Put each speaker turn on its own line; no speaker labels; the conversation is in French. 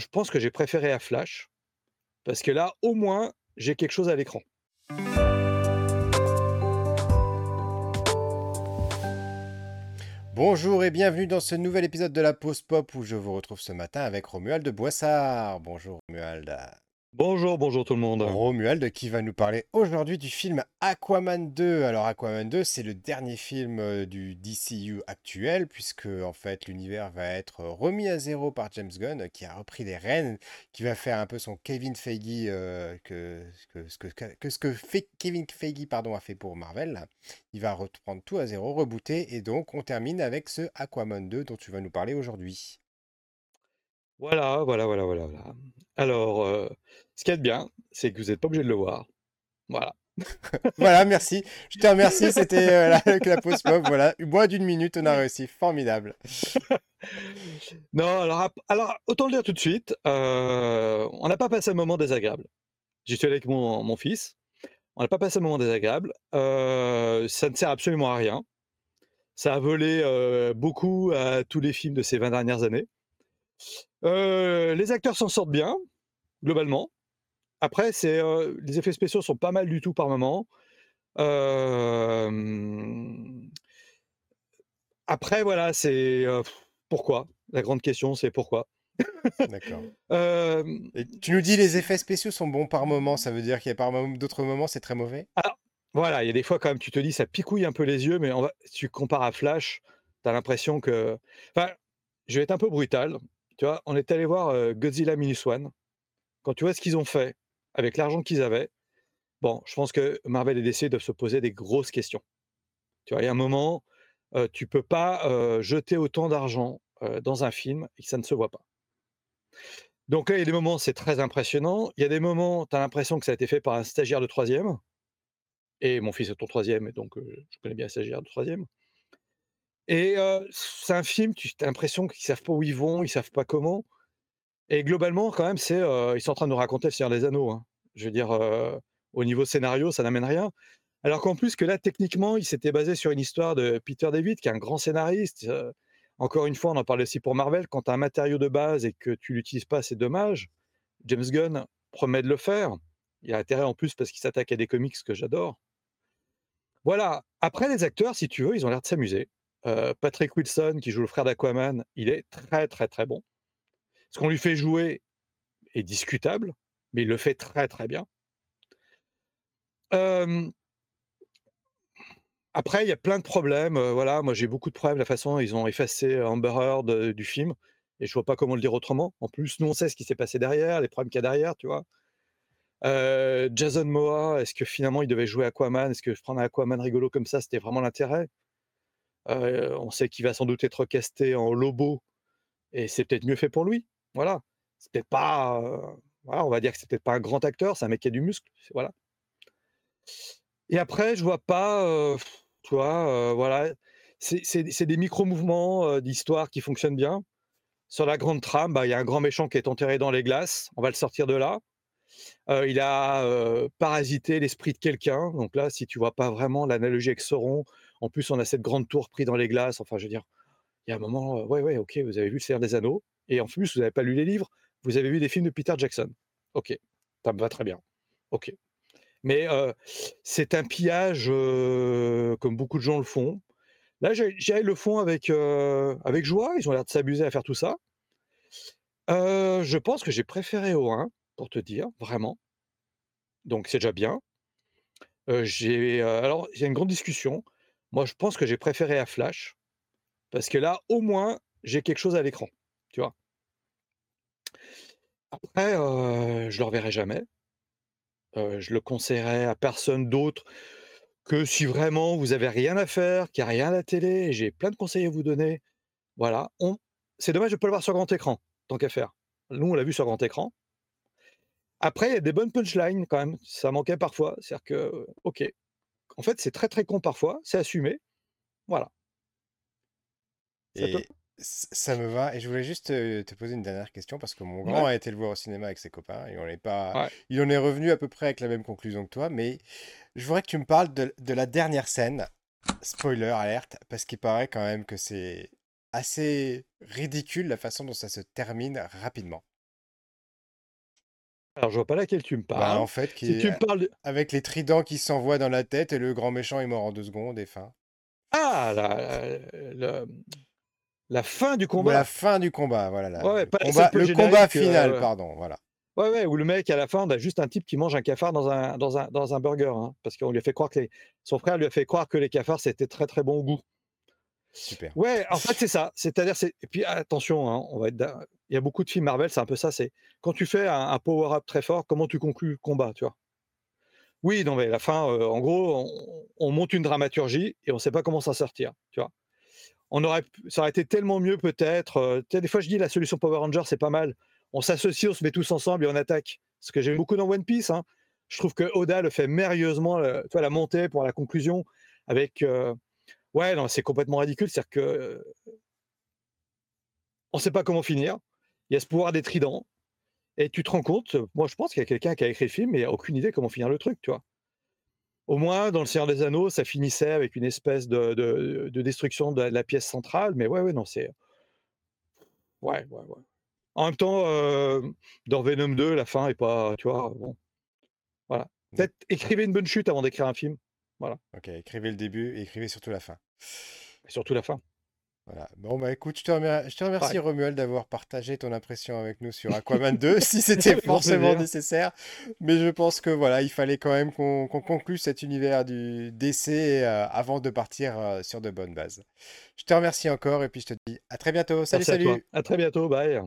Je pense que j'ai préféré à Flash, parce que là, au moins, j'ai quelque chose à l'écran.
Bonjour et bienvenue dans ce nouvel épisode de la Pause Pop où je vous retrouve ce matin avec Romuald Boissard. Bonjour Romuald.
Bonjour, bonjour tout le monde.
Romuald qui va nous parler aujourd'hui du film Aquaman 2. Alors Aquaman 2, c'est le dernier film euh, du DCU actuel puisque en fait l'univers va être remis à zéro par James Gunn qui a repris les rênes, qui va faire un peu son Kevin Feige euh, que, ce que, Kevin Feige pardon, a fait pour Marvel. Il va reprendre tout à zéro, rebooter et donc on termine avec ce Aquaman 2 dont tu vas nous parler aujourd'hui.
Voilà, voilà, voilà, voilà, voilà. Alors, euh, ce qu'il y a de bien, c'est que vous n'êtes pas obligé de le voir. Voilà.
Voilà, merci. Je te remercie. C'était euh, la, la pause pop. Voilà, moins d'une minute, on a réussi. Formidable.
Non, alors, alors autant le dire tout de suite, euh, on n'a pas passé un moment désagréable. J'y suis allé avec mon, mon fils. On n'a pas passé un moment désagréable. Euh, ça ne sert absolument à rien. Ça a volé beaucoup à tous les films de ces 20 dernières années. Euh, les acteurs s'en sortent bien, globalement. Après, c'est euh, les effets spéciaux sont pas mal du tout par moment. Euh, Après, voilà, c'est pourquoi? La grande question, c'est pourquoi?
D'accord. Et tu nous dis les effets spéciaux sont bons par moment, ça veut dire qu'il y a par d'autres moments c'est très mauvais?
Alors, voilà, il y a des fois quand même, tu te dis, ça picouille un peu les yeux, mais on va, si tu compares à Flash, tu as l'impression que. Enfin, je vais être un peu brutal. Tu vois, on est allé voir euh, Godzilla Minus One. Quand tu vois ce qu'ils ont fait avec l'argent qu'ils avaient, bon, je pense que Marvel et DC doivent se poser des grosses questions. Tu vois, il y a un moment, euh, tu peux pas euh, jeter autant d'argent euh, dans un film et que ça ne se voit pas. Donc là, il y a des moments, c'est très impressionnant. Il y a des moments, tu as l'impression que ça a été fait par un stagiaire de troisième. Et mon fils est au troisième, et donc je connais bien les stagiaires de troisième. Et c'est un film, tu as l'impression qu'ils savent pas où ils vont, ils savent pas comment. Et globalement, quand même, c'est ils sont en train de nous raconter le Seigneur des Anneaux. hein. Je veux dire, au niveau scénario, ça n'amène rien. Alors qu'en plus que là, techniquement, il s'était basé sur une histoire de Peter David, qui est un grand scénariste. encore une fois, on en parle aussi pour Marvel. Quand tu as un matériau de base et que tu l'utilises pas, c'est dommage. James Gunn promet de le faire. Il a intérêt en plus parce qu'il s'attaque à des comics que j'adore. Voilà. Après, les acteurs, si tu veux, ils ont l'air de s'amuser. Patrick Wilson, qui joue le frère d'Aquaman, il est très, très, très bon. Ce qu'on lui fait jouer est discutable, mais il le fait très, très bien. Après, il y a plein de problèmes. voilà, moi, j'ai beaucoup de problèmes la façon dont ils ont effacé Amber Heard du film, et je vois pas comment le dire autrement. En plus, nous, on sait ce qui s'est passé derrière, les problèmes qu'il y a derrière, tu vois. Jason Momoa, est-ce que finalement il devait jouer Aquaman? Est-ce que prendre un Aquaman rigolo comme ça, c'était vraiment l'intérêt? On sait qu'il va sans doute être casté en Lobo, et c'est peut-être mieux fait pour lui. Voilà. C'est peut-être pas. on va dire que c'est peut-être pas un grand acteur, c'est un mec qui a du muscle. Voilà. Et après, je vois pas, tu vois, voilà. C'est des micro-mouvements d'histoire qui fonctionnent bien. Sur la grande trame, bah, il y a un grand méchant qui est enterré dans les glaces. On va le sortir de là. Il a parasité l'esprit de quelqu'un. Donc là, si tu vois pas vraiment l'analogie avec Sauron, en plus, on a cette grande tour prise dans les glaces. Enfin, je veux dire, il y a un moment, euh, ouais, ouais, ok, vous avez vu Le Seigneur des Anneaux. Et en plus, vous n'avez pas lu les livres, vous avez vu des films de Peter Jackson. Ok, ça me va très bien. Ok. Mais euh, c'est un pillage euh, comme beaucoup de gens le font. Là, j'ai le font avec, euh, avec joie. Ils ont l'air de s'amuser à faire tout ça. Je pense que j'ai préféré au 1, pour te dire, vraiment. Donc, c'est déjà bien. J'ai, alors, il y a une grande discussion. Moi, je pense que j'ai préféré à Flash, parce que là, au moins, j'ai quelque chose à l'écran. Tu vois? Après, euh, je le reverrai jamais. Euh, je le conseillerais à personne d'autre que si vraiment vous avez rien à faire, qu'il n'y a rien à la télé, j'ai plein de conseils à vous donner. Voilà. C'est dommage de ne pas le voir sur grand écran, tant qu'à faire. Nous, on l'a vu sur grand écran. Après, il y a des bonnes punchlines quand même. Ça manquait parfois. C'est-à-dire que, ok. En fait, c'est très très con parfois. C'est assumé. Voilà. Ça
Et me va. Et je voulais juste te, te poser une dernière question parce que mon
Ouais.
grand a été le voir au cinéma avec ses copains et on est pas,
Ouais.
il en est revenu à peu près avec la même conclusion que toi. Mais je voudrais que tu me parles de, de la dernière scène. Spoiler alerte, parce qu'il paraît quand même que c'est assez ridicule la façon dont ça se termine rapidement.
Alors, je vois pas laquelle tu me
Bah,
parles.
en fait, qui
Si tu
est
me parles de
avec les tridents qui s'envoient dans la tête et le grand méchant est mort en 2 secondes et fin.
ah! La mmh, la fin du
à la
combat!
fin du combat, voilà, la
Ouais,
le
la
combat le combat final, pardon, voilà.
ouais, ouais, où le mec à la fin, on a juste un type qui mange un cafard dans un dans un dans un burger, hein, parce qu'on lui a fait croire que les son frère lui a fait croire que les cafards, c'était très, très bon au goût.
Super.
Ouais, en fait, c'est ça. C'est-à-dire, c'est et puis attention, hein, on va être il y a beaucoup de films Marvel, c'est un peu ça, c'est quand tu fais un un power up très fort, comment tu conclus le combat, tu vois? Oui, non, mais la fin, heu, en gros, on on monte une dramaturgie et on sait pas comment s'en sortir, tu vois? On aurait ça aurait été tellement mieux peut-être, sais, des fois, je dis: «La solution Power Rangers, c'est pas mal». On s'associe, on se met tous ensemble et on attaque. Ce que j'aime beaucoup dans One Piece, hein. Je trouve que Oda le fait merveilleusement, la montée pour la conclusion avec, heu ouais, non, c'est complètement ridicule. C'est-à-dire que, on sait pas comment finir. Il y a ce pouvoir des tridents et tu te rends compte, moi, je pense qu'il y a quelqu'un qui a écrit le film mais il a aucune idée comment finir le truc, tu vois? Au moins, dans Le Seigneur des Anneaux, ça finissait avec une espèce de de de destruction de la pièce centrale, mais ouais, ouais, non, c'est ouais, ouais, ouais. En même temps, hem, dans Venom 2, la fin est pas tu vois, bon, voilà.
Mmh.
Peut-être écrivez une bonne chute avant d'écrire un film. Voilà,
OK, écrivez le début et écrivez surtout la fin.
et surtout la fin.
Voilà. Bon, bah, écoute, je te remer je te remercie
Ouais,
Romuald d'avoir partagé ton impression avec nous sur Aquaman 2, si c'était forcément nécessaire. Mais je pense que voilà, il fallait quand même qu'on conclue cet univers du DC, heu, avant de partir, heu, sur de bonnes bases. Je te remercie encore et puis je te dis à très bientôt. Salut,
Merci à toi.
salut!
À très bientôt, bye.